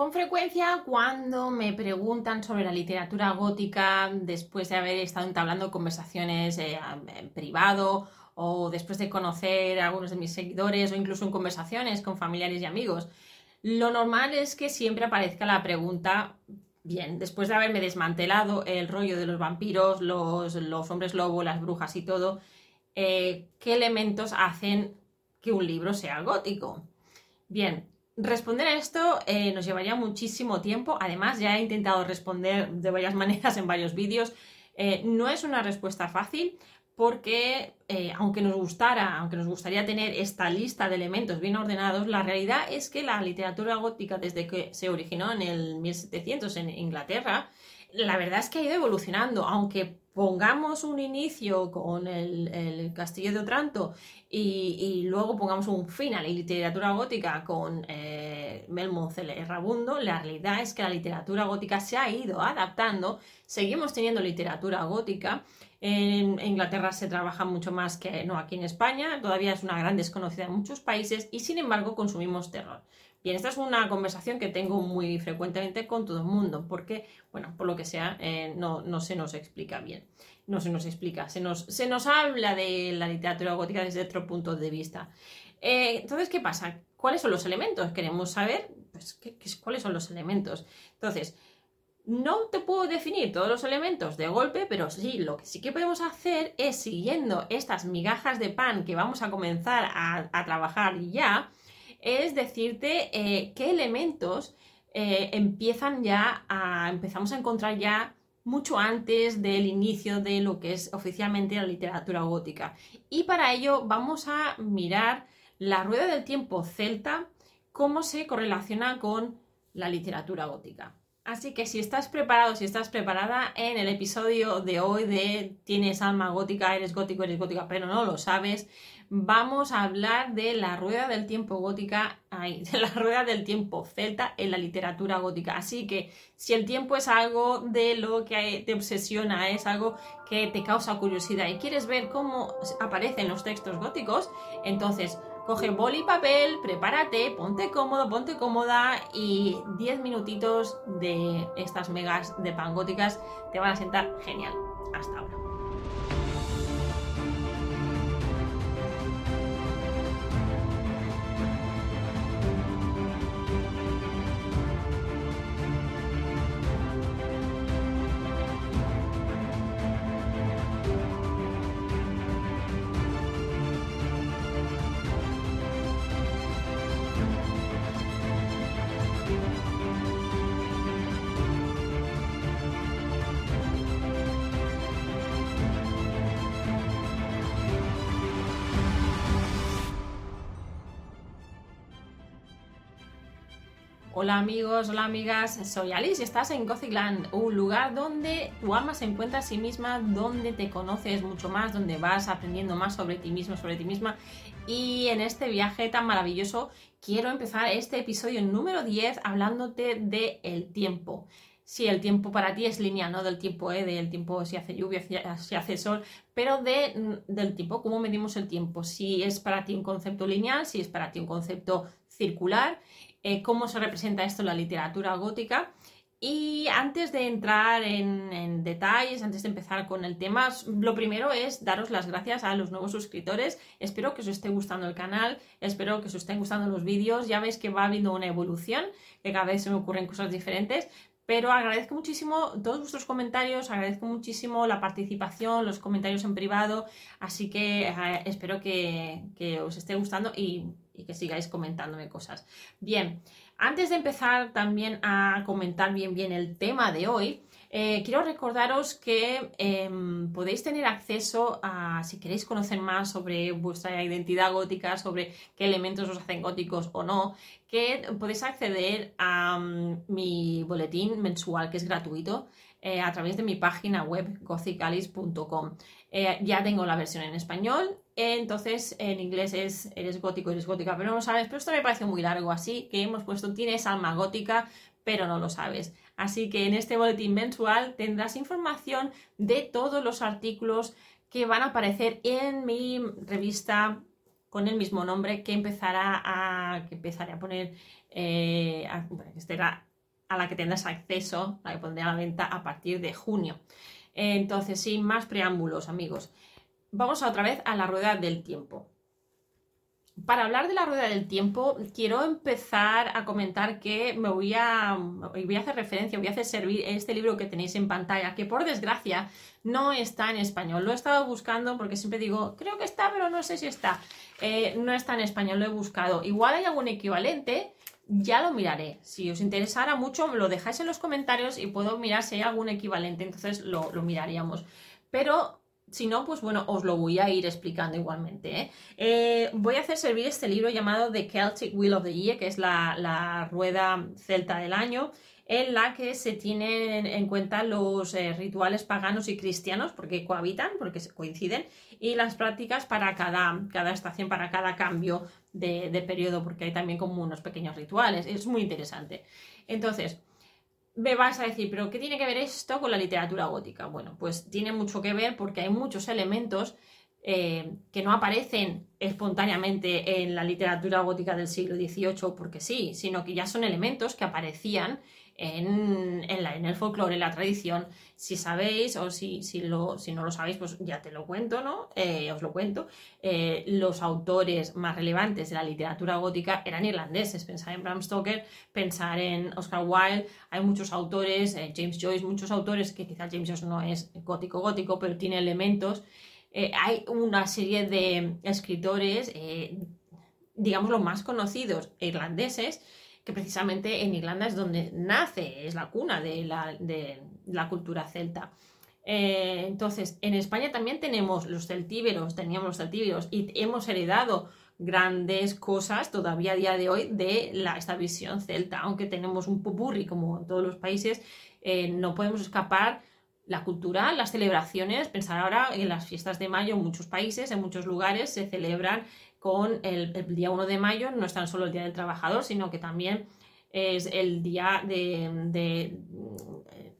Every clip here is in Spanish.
Con frecuencia cuando me preguntan sobre la literatura gótica después de haber estado entablando conversaciones eh, en privado o después de conocer a algunos de mis seguidores o incluso en conversaciones con familiares y amigos, lo normal es que siempre aparezca la pregunta, bien, después de haberme desmantelado el rollo de los vampiros, los, hombres lobo, las brujas y todo, eh, ¿qué elementos hacen que un libro sea gótico? Bien, responder a esto eh, nos llevaría muchísimo tiempo. Además, ya he intentado responder de varias maneras en varios vídeos. Eh, no es una respuesta fácil porque eh, aunque nos gustara, aunque nos gustaría tener esta lista de elementos bien ordenados, la realidad es que la literatura gótica desde que se originó en el 1700 en Inglaterra, la verdad es que ha ido evolucionando, aunque pongamos un inicio con el, Castillo de Otranto y, luego pongamos un final en literatura gótica con eh, Melmoth el Errabundo, la realidad es que la literatura gótica se ha ido adaptando, seguimos teniendo literatura gótica, en Inglaterra se trabaja mucho más que no aquí en España, todavía es una gran desconocida en muchos países y sin embargo consumimos terror. Bien, esta es una conversación que tengo muy frecuentemente con todo el mundo, porque, bueno, por lo que sea, eh, no, no, se nos explica bien. No se nos explica, se nos, se nos habla de la literatura gótica desde otro punto de vista. Eh, entonces, ¿qué pasa? ¿Cuáles son los elementos? Queremos saber, pues, ¿qué, cuáles son los elementos? Entonces, no te puedo definir todos los elementos de golpe, pero sí, lo que sí que podemos hacer es, siguiendo estas migajas de pan que vamos a comenzar a, a trabajar ya, es decirte eh, qué elementos eh, empiezan ya a, empezamos a encontrar ya mucho antes del inicio de lo que es oficialmente la literatura gótica. Y para ello vamos a mirar la rueda del tiempo celta, cómo se correlaciona con la literatura gótica. Así que si estás preparado, si estás preparada en el episodio de hoy de tienes alma gótica, eres gótico, eres gótica, pero no lo sabes, vamos a hablar de la rueda del tiempo gótica, ay, de la rueda del tiempo celta en la literatura gótica. Así que si el tiempo es algo de lo que te obsesiona, es algo que te causa curiosidad y quieres ver cómo aparecen los textos góticos, entonces coge boli y papel, prepárate, ponte cómodo, ponte cómoda y 10 minutitos de estas megas de pan góticas te van a sentar genial. Hasta ahora. Hola amigos, hola amigas, soy Alice y estás en Gothicland, un lugar donde tu alma se encuentra a sí misma, donde te conoces mucho más, donde vas aprendiendo más sobre ti mismo, sobre ti misma. Y en este viaje tan maravilloso quiero empezar este episodio número 10 hablándote del el tiempo. Si el tiempo para ti es lineal, no del tiempo, ¿eh? del tiempo si hace lluvia, si hace sol, pero de, del tiempo, cómo medimos el tiempo. Si es para ti un concepto lineal, si es para ti un concepto circular eh, cómo se representa esto en la literatura gótica. Y antes de entrar en, detalles, antes de empezar con el tema, lo primero es daros las gracias a los nuevos suscriptores. Espero que os esté gustando el canal, espero que os estén gustando los vídeos. Ya veis que va habiendo una evolución, que cada vez se me ocurren cosas diferentes. Pero agradezco muchísimo todos vuestros comentarios, agradezco muchísimo la participación, los comentarios en privado. Así que eh, espero que, que os esté gustando y y que sigáis comentándome cosas. Bien, antes de empezar también a comentar bien bien el tema de hoy, eh, quiero recordaros que em, podéis tener acceso a, si queréis conocer más sobre vuestra identidad gótica, sobre qué elementos os hacen góticos o no, que podéis acceder a mm, mi boletín mensual que es gratuito. Eh, a través de mi página web gothicalis.com. Eh, ya tengo la versión en español, entonces en inglés es eres gótico, eres gótica, pero no lo sabes. Pero esto me parece muy largo, así que hemos puesto tienes alma gótica, pero no lo sabes. Así que en este boletín mensual tendrás información de todos los artículos que van a aparecer en mi revista con el mismo nombre que empezará a que empezaré a poner eh, que estará a la que tendrás acceso, la que pondré a la venta a partir de junio. Entonces, sin más preámbulos, amigos, vamos otra vez a la rueda del tiempo. Para hablar de la rueda del tiempo, quiero empezar a comentar que me voy a, voy a hacer referencia, voy a hacer servir este libro que tenéis en pantalla, que por desgracia no está en español. Lo he estado buscando porque siempre digo, creo que está, pero no sé si está. Eh, no está en español, lo he buscado. Igual hay algún equivalente, ya lo miraré. Si os interesara mucho, lo dejáis en los comentarios y puedo mirar si hay algún equivalente, entonces lo, miraríamos. Pero si no, pues bueno, os lo voy a ir explicando igualmente. ¿eh? Eh, voy a hacer servir este libro llamado The Celtic Wheel of the Year, que es la, la rueda celta del año en la que se tienen en cuenta los eh, rituales paganos y cristianos, porque cohabitan, porque coinciden, y las prácticas para cada, cada estación, para cada cambio de, periodo, porque hay también como unos pequeños rituales. Es muy interesante. Entonces, me vas a decir, pero ¿qué tiene que ver esto con la literatura gótica? Bueno, pues tiene mucho que ver porque hay muchos elementos eh, que no aparecen espontáneamente en la literatura gótica del siglo XVIII porque sí, sino que ya son elementos que aparecían en, el folclore, en la tradición. Si sabéis o si, si, no lo sabéis, pues ya te lo cuento, ¿no? Eh, os lo cuento. Eh, los autores más relevantes de la literatura gótica eran irlandeses. Pensar en Bram Stoker, pensar en Oscar Wilde. Hay muchos autores, eh, James Joyce, muchos autores que quizás James Joyce no es gótico gótico, pero tiene elementos. hay una serie de escritores, digamos, los más conocidos irlandeses, precisamente en Irlanda es donde nace, es la cuna de la, cultura celta. Eh, entonces, en España también tenemos los celtíberos, teníamos los celtíberos y hemos heredado grandes cosas todavía a día de hoy de la, esta visión celta, aunque tenemos un popurri como en todos los países, eh, no podemos escapar la cultura, las celebraciones, pensar ahora en las fiestas de mayo en muchos países, en muchos lugares se celebran con el, día 1 de mayo, no es tan solo el Día del Trabajador, sino que también es el día de,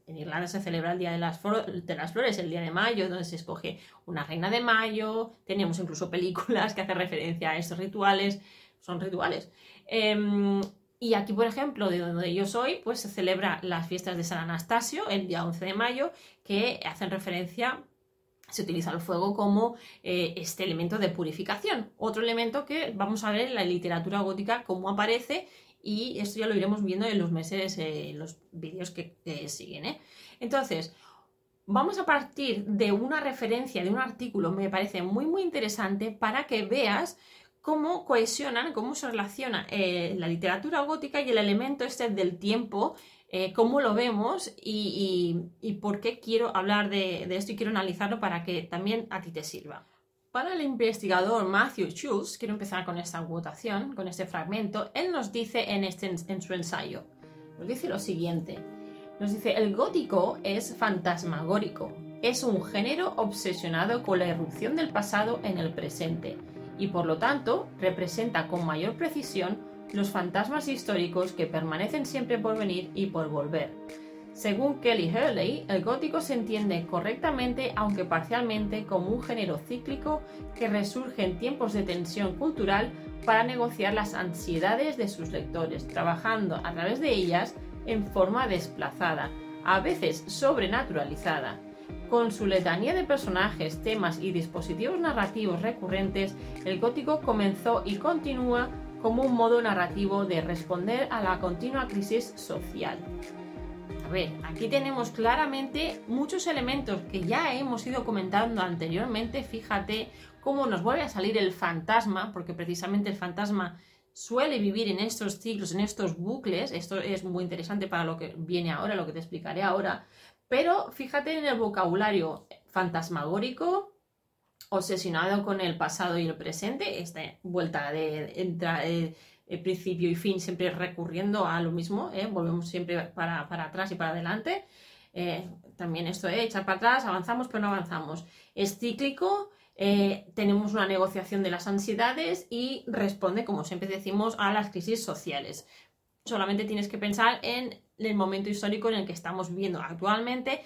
en Irlanda se celebra el Día de las, de las, Flores, el día de mayo, donde se escoge una reina de mayo, tenemos incluso películas que hacen referencia a estos rituales, son rituales. Em, y aquí, por ejemplo, de donde yo soy, pues se celebra las fiestas de San Anastasio, el día 11 de mayo, que hacen referencia se utiliza el fuego como eh, este elemento de purificación. Otro elemento que vamos a ver en la literatura gótica cómo aparece y esto ya lo iremos viendo en los meses, eh, en los vídeos que, siguen. ¿eh? Entonces, vamos a partir de una referencia, de un artículo, me parece muy muy interesante para que veas cómo cohesionan, cómo se relaciona la literatura gótica y el elemento este del tiempo eh, cómo lo vemos y, por qué quiero hablar de, esto y quiero analizarlo para que también a ti te sirva. Para el investigador Matthew Schultz, quiero empezar con esta votación, con este fragmento, él nos dice en, este, en su ensayo, nos dice lo siguiente, nos dice, el gótico es fantasmagórico, es un género obsesionado con la irrupción del pasado en el presente y por lo tanto representa con mayor precisión los fantasmas históricos que permanecen siempre por venir y por volver. Según Kelly Hurley, el gótico se entiende correctamente, aunque parcialmente, como un género cíclico que resurge en tiempos de tensión cultural para negociar las ansiedades de sus lectores, trabajando a través de ellas en forma desplazada, a veces sobrenaturalizada. Con su letanía de personajes, temas y dispositivos narrativos recurrentes, el gótico comenzó y continúa como un modo narrativo de responder a la continua crisis social. A ver, aquí tenemos claramente muchos elementos que ya hemos ido comentando anteriormente. Fíjate cómo nos vuelve a salir el fantasma, porque precisamente el fantasma suele vivir en estos ciclos, en estos bucles. Esto es muy interesante para lo que viene ahora, lo que te explicaré ahora. Pero fíjate en el vocabulario fantasmagórico, obsesionado con el pasado y el presente, esta vuelta de entre el principio y fin, siempre recurriendo a lo mismo, ¿eh? volvemos siempre para, atrás y para adelante. Eh, también esto de echar para atrás, avanzamos pero no avanzamos. Es cíclico, eh, tenemos una negociación de las ansiedades y responde, como siempre decimos, a las crisis sociales. Solamente tienes que pensar en el momento histórico en el que estamos viviendo actualmente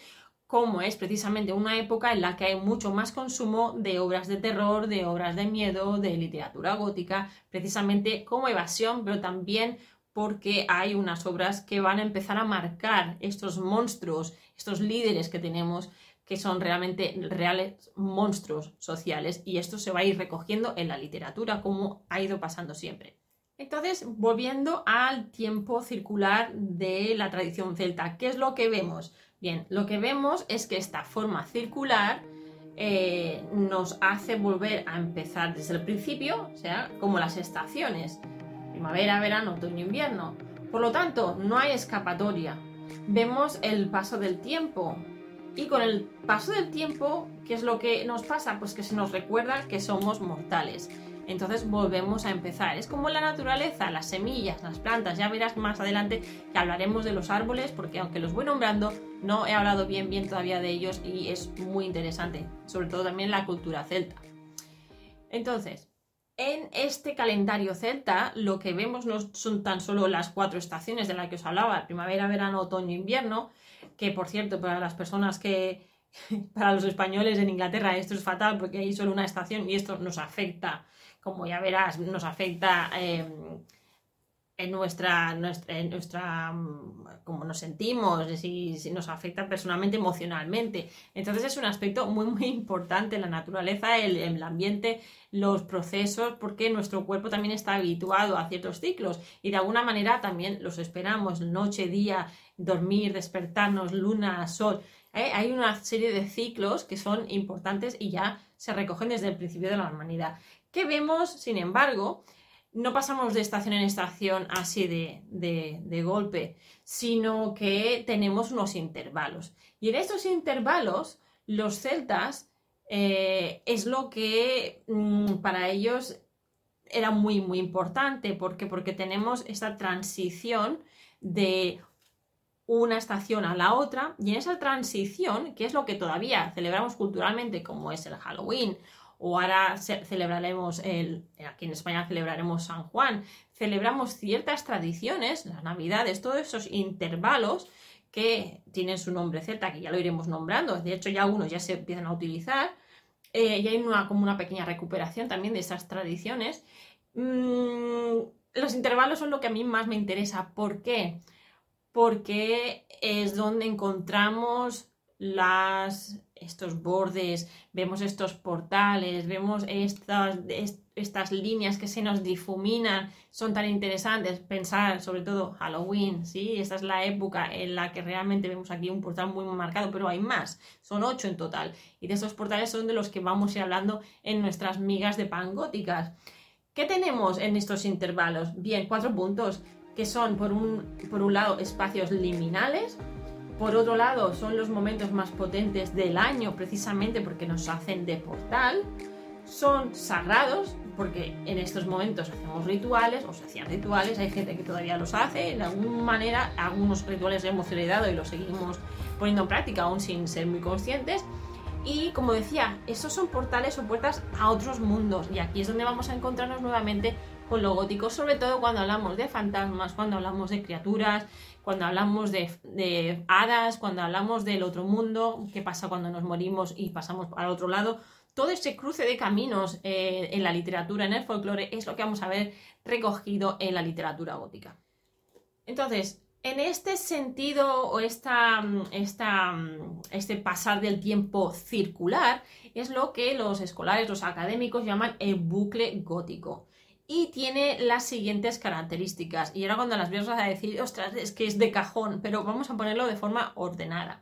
como es precisamente una época en la que hay mucho más consumo de obras de terror, de obras de miedo, de literatura gótica, precisamente como evasión, pero también porque hay unas obras que van a empezar a marcar estos monstruos, estos líderes que tenemos, que son realmente reales monstruos sociales, y esto se va a ir recogiendo en la literatura, como ha ido pasando siempre. Entonces, volviendo al tiempo circular de la tradición celta, ¿qué es lo que vemos? Bien, lo que vemos es que esta forma circular eh, nos hace volver a empezar desde el principio, o sea, como las estaciones primavera, verano, otoño, invierno. Por lo tanto, no hay escapatoria. Vemos el paso del tiempo. Y con el paso del tiempo, ¿qué es lo que nos pasa? Pues que se nos recuerda que somos mortales. Entonces volvemos a empezar. Es como la naturaleza, las semillas, las plantas. Ya verás más adelante que hablaremos de los árboles, porque aunque los voy nombrando, no he hablado bien, bien todavía de ellos y es muy interesante. Sobre todo también la cultura celta. Entonces, en este calendario celta, lo que vemos no son tan solo las cuatro estaciones de las que os hablaba, primavera, verano, otoño, invierno, que por cierto, para las personas que, para los españoles en Inglaterra esto es fatal porque hay solo una estación y esto nos afecta, como ya verás, nos afecta em, en nuestra, nuestra, en nuestra cómo nos sentimos, si, si, nos afecta personalmente, emocionalmente. Entonces es un aspecto muy, muy importante, la naturaleza, el, el, ambiente, los procesos, porque nuestro cuerpo también está habituado a ciertos ciclos y de alguna manera también los esperamos, noche, día, dormir, despertarnos, luna, sol. ¿eh? Hay una serie de ciclos que son importantes y ya se recogen desde el principio de la humanidad. ¿Qué vemos, sin embargo? no pasamos de estación en estación así de, golpe, sino que tenemos unos intervalos. Y en estos intervalos, los celtas eh, es lo que mm, para ellos era muy, muy importante. ¿Por Porque tenemos esta transición de una estación a la otra y en esa transición, que es lo que todavía celebramos culturalmente como es el Halloween o ahora celebraremos, el, aquí en España celebraremos San Juan, celebramos ciertas tradiciones, las navidades, todos esos intervalos que tienen su nombre celta, que ya lo iremos nombrando, de hecho ya algunos ya se empiezan a utilizar, eh, y hay una, como una pequeña recuperación también de esas tradiciones. Mm, los intervalos son lo que a mí más me interesa. ¿Por qué? Porque es donde encontramos las, estos bordes, vemos estos portales, vemos estas, estas líneas que se nos difuminan, son tan interesantes. Pensar sobre todo Halloween, ¿sí? Esta es la época en la que realmente vemos aquí un portal muy, marcado, pero hay más, son ocho en total. Y de estos portales son de los que vamos a ir hablando en nuestras migas de pan góticas. ¿Qué tenemos en estos intervalos? Bien, cuatro puntos, que son por un, por un lado espacios liminales, por otro lado, son los momentos más potentes del año precisamente porque nos hacen de portal. Son sagrados porque en estos momentos hacemos rituales o se hacían rituales. Hay gente que todavía los hace. De alguna manera, algunos rituales hemos heredado y los seguimos poniendo en práctica aún sin ser muy conscientes. Y como decía, esos son portales o puertas a otros mundos. Y aquí es donde vamos a encontrarnos nuevamente con lo gótico, sobre todo cuando hablamos de fantasmas, cuando hablamos de criaturas, cuando hablamos de, hadas, cuando hablamos del otro mundo, qué pasa cuando nos morimos y pasamos al otro lado. Todo ese cruce de caminos eh, en la literatura, en el folclore, es lo que vamos a ver recogido en la literatura gótica. Entonces, en este sentido o esta, esta, este pasar del tiempo circular es lo que los escolares, los académicos llaman el bucle gótico y tiene las siguientes características. Y ahora cuando las veo a decir, ostras, es que es de cajón, pero vamos a ponerlo de forma ordenada.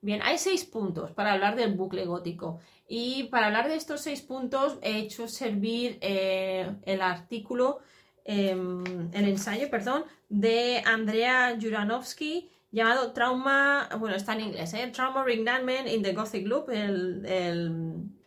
Bien, hay seis puntos para hablar del bucle gótico. Y para hablar de estos seis puntos he hecho servir eh, el artículo, em, el ensayo, perdón, de Andrea Juranovsky llamado Trauma, bueno, está en inglés, ¿eh? Trauma Reenactment in the Gothic Loop,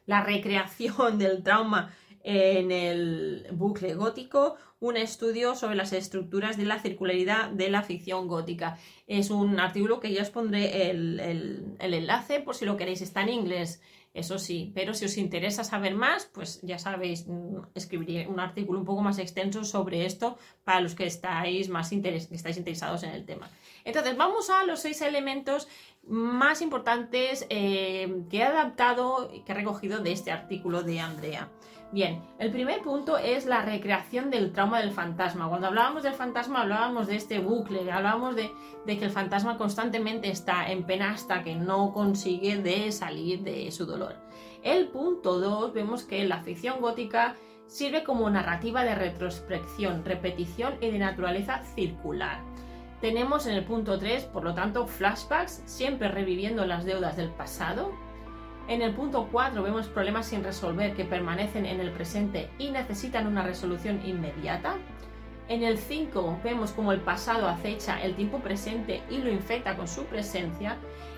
la recreación del trauma en el bucle gótico un estudio sobre las estructuras de la circularidad de la ficción gótica. Es un artículo que ya os pondré el, enlace por si lo queréis, está en inglés, eso sí, pero si os interesa saber más, pues ya sabéis, mm, escribiré un artículo un poco más extenso sobre esto para los que estáis más interesados en el tema. Entonces, vamos a los seis elementos más importantes eh, que he adaptado y que he recogido de este artículo de Andrea. Bien, el primer punto es la recreación del trauma del fantasma. Cuando hablábamos del fantasma hablábamos de este bucle, hablábamos de, que el fantasma constantemente está en pena hasta que no consigue de salir de su dolor. El punto 2 vemos que la ficción gótica sirve como narrativa de retrospección, repetición y de naturaleza circular. Tenemos en el punto 3, por lo tanto, flashbacks, siempre reviviendo las deudas del pasado, en el punto 4 vemos problemas sin resolver que permanecen en el presente y necesitan una resolución inmediata. En el 5 vemos como el pasado acecha el tiempo presente y lo infecta con su presencia.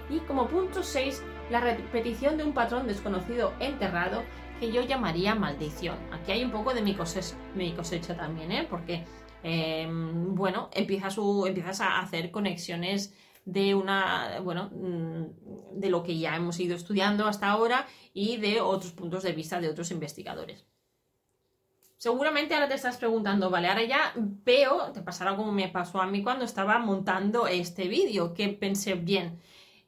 Y como punto 6, la repetición de un patrón desconocido enterrado que yo llamaría maldición. Aquí hay un poco de mi cosecha, también, ¿eh? porque em, bueno, empiezas, empiezas a hacer conexiones de una, bueno, mm, de lo que ya hemos ido estudiando hasta ahora y de otros puntos de vista de otros investigadores. Seguramente ahora te estás preguntando, vale, ahora ya veo, te pasará como me pasó a mí cuando estaba montando este vídeo, que pensé, bien,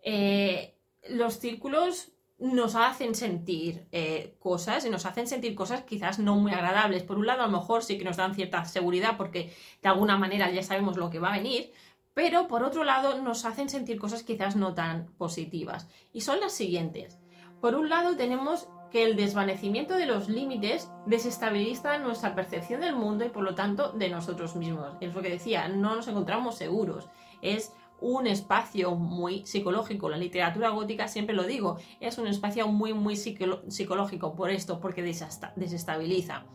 eh, los círculos nos hacen sentir eh, cosas y nos hacen sentir cosas quizás no muy agradables. Por un lado, a lo mejor sí que nos dan cierta seguridad porque de alguna manera ya sabemos lo que va a venir, pero por otro lado nos hacen sentir cosas quizás no tan positivas. Y son las siguientes. Por un lado tenemos que el desvanecimiento de los límites desestabiliza nuestra percepción del mundo y por lo tanto de nosotros mismos. Es lo que decía, no nos encontramos seguros. Es un espacio muy psicológico. La literatura gótica, siempre lo digo, es un espacio muy, muy psicológico por esto, porque desestabiliza.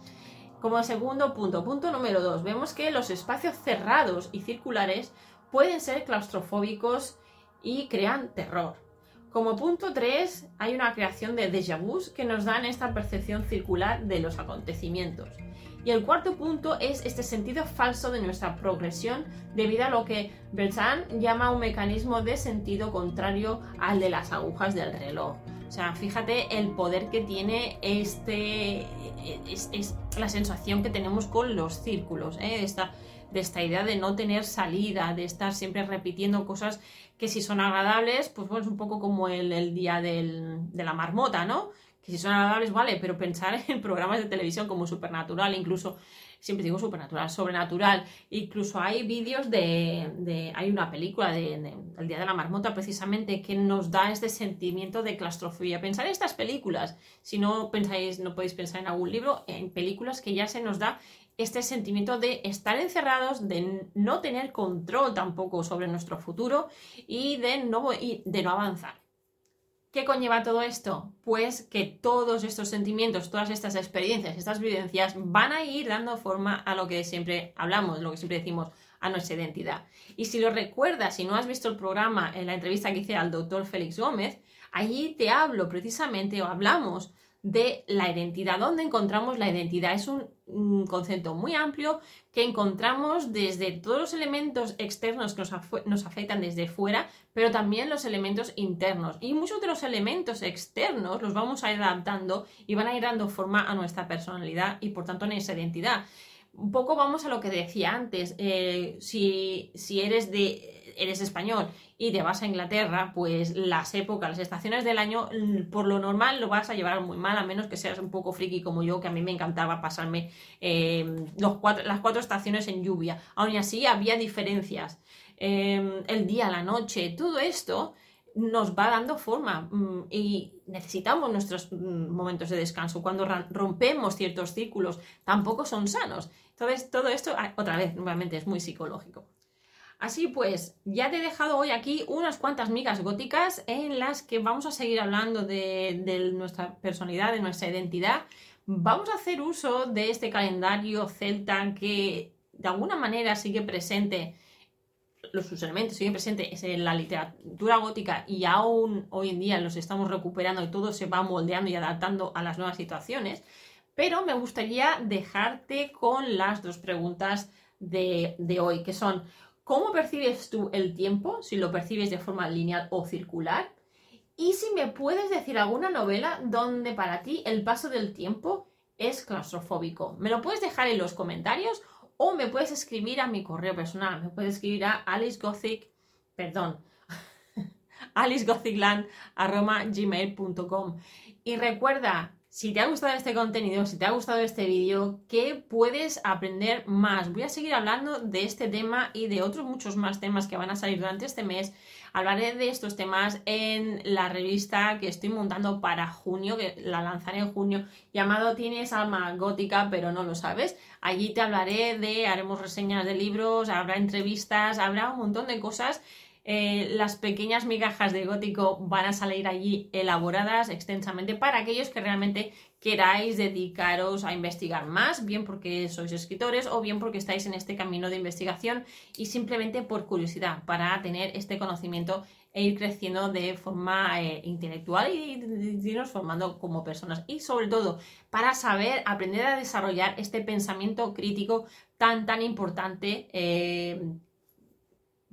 Como segundo punto, punto número dos, vemos que los espacios cerrados y circulares pueden ser claustrofóbicos y crean terror. Como punto 3, hay una creación de déjà vus que nos dan esta percepción circular de los acontecimientos. Y el cuarto punto es este sentido falso de nuestra progresión debido a lo que Bertrand llama un mecanismo de sentido contrario al de las agujas del reloj. O sea, fíjate el poder que tiene este. Es, la sensación que tenemos con los círculos. ¿eh? De esta idea de no tener salida, de estar siempre repitiendo cosas que si son agradables, pues bueno, es un poco como el, día de la marmota, ¿no? Que si son agradables, vale, pero pensar en programas de televisión como Supernatural, incluso, siempre digo Supernatural, Sobrenatural, incluso hay vídeos de, hay una película de, El Día de la Marmota precisamente que nos da este sentimiento de claustrofobia. Pensar en estas películas, si no pensáis, no podéis pensar en algún libro, en películas que ya se nos da este sentimiento de estar encerrados, de no tener control tampoco sobre nuestro futuro y de no, de no avanzar. ¿Qué conlleva todo esto? Pues que todos estos sentimientos, todas estas experiencias, estas vivencias van a ir dando forma a lo que siempre hablamos, lo que siempre decimos, a nuestra identidad. Y si lo recuerdas, si no has visto el programa en la entrevista que hice al doctor Félix Gómez, allí te hablo precisamente o hablamos de la identidad. ¿Dónde encontramos la identidad? Es un, concepto muy amplio que encontramos desde todos los elementos externos que nos, nos, afectan desde fuera, pero también los elementos internos. Y muchos de los elementos externos los vamos a ir adaptando y van a ir dando forma a nuestra personalidad y por tanto a nuestra identidad. Un poco vamos a lo que decía antes. Eh, si, si eres de eres español y te vas a Inglaterra, pues las épocas, las estaciones del año, mm, por lo normal lo vas a llevar muy mal, a menos que seas un poco friki como yo, que a mí me encantaba pasarme eh, las cuatro estaciones en lluvia. Aún así había diferencias. Em, el día, la noche, todo esto nos va dando forma mm, y necesitamos nuestros mm, momentos de descanso. Cuando rompemos ciertos círculos, tampoco son sanos. Entonces, todo esto, ah, otra vez, nuevamente, es muy psicológico. Así pues, ya te he dejado hoy aquí unas cuantas migas góticas en las que vamos a seguir hablando de, nuestra personalidad, de nuestra identidad. Vamos a hacer uso de este calendario celta que de alguna manera sigue presente, los sus elementos siguen presentes en la literatura gótica y aún hoy en día los estamos recuperando y todo se va moldeando y adaptando a las nuevas situaciones. Pero me gustaría dejarte con las dos preguntas de, de hoy, que son ¿Cómo percibes tú el tiempo? Si lo percibes de forma lineal o circular. Y si me puedes decir alguna novela donde para ti el paso del tiempo es claustrofóbico. Me lo puedes dejar en los comentarios o me puedes escribir a mi correo personal. Me puedes escribir a alicegothic, perdón, alicegothic.gmail.com Y recuerda Si te ha gustado este contenido, si te ha gustado este vídeo, ¿qué puedes aprender más? Voy a seguir hablando de este tema y de otros muchos más temas que van a salir durante este mes. Hablaré de estos temas en la revista que estoy montando para junio, que la lanzaré en junio, llamado Tienes alma gótica, pero no lo sabes. Allí te hablaré de, haremos reseñas de libros, habrá entrevistas, habrá un montón de cosas eh, las pequeñas migajas de gótico van a salir allí elaboradas extensamente para aquellos que realmente queráis dedicaros a investigar más, bien porque sois escritores o bien porque estáis en este camino de investigación y simplemente por curiosidad, para tener este conocimiento e ir creciendo de forma eh, intelectual y, irnos formando como personas. Y sobre todo, para saber, aprender a desarrollar este pensamiento crítico tan, tan importante. Eh,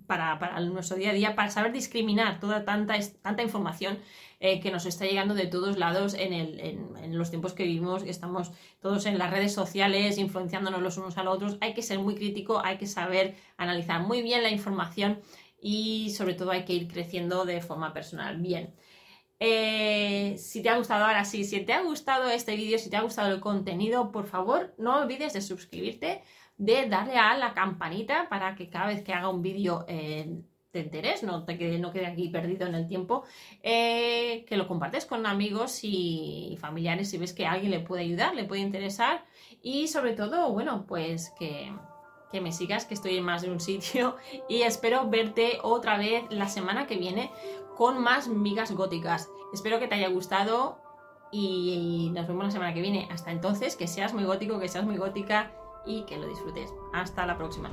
para, nuestro día a día, para saber discriminar toda tanta, tanta información eh, que nos está llegando de todos lados en, los tiempos que vivimos, estamos todos en las redes sociales, influenciándonos los unos a los otros. Hay que ser muy crítico, hay que saber analizar muy bien la información y sobre todo hay que ir creciendo de forma personal. Bien. Eh, si te ha gustado ahora sí, si te ha gustado este vídeo, si te ha gustado el contenido, por favor no olvides de suscribirte de darle a la campanita para que cada vez que haga un vídeo eh, te enteres, no, te quede, no quede aquí perdido en el tiempo, eh, que lo compartes con amigos y familiares si ves que alguien le puede ayudar, le puede interesar y sobre todo, bueno, pues que, que me sigas, que estoy en más de un sitio y espero verte otra vez la semana que viene con más migas góticas. Espero que te haya gustado y nos vemos la semana que viene. Hasta entonces, que seas muy gótico, que seas muy gótica y que lo disfrutes. Hasta la próxima.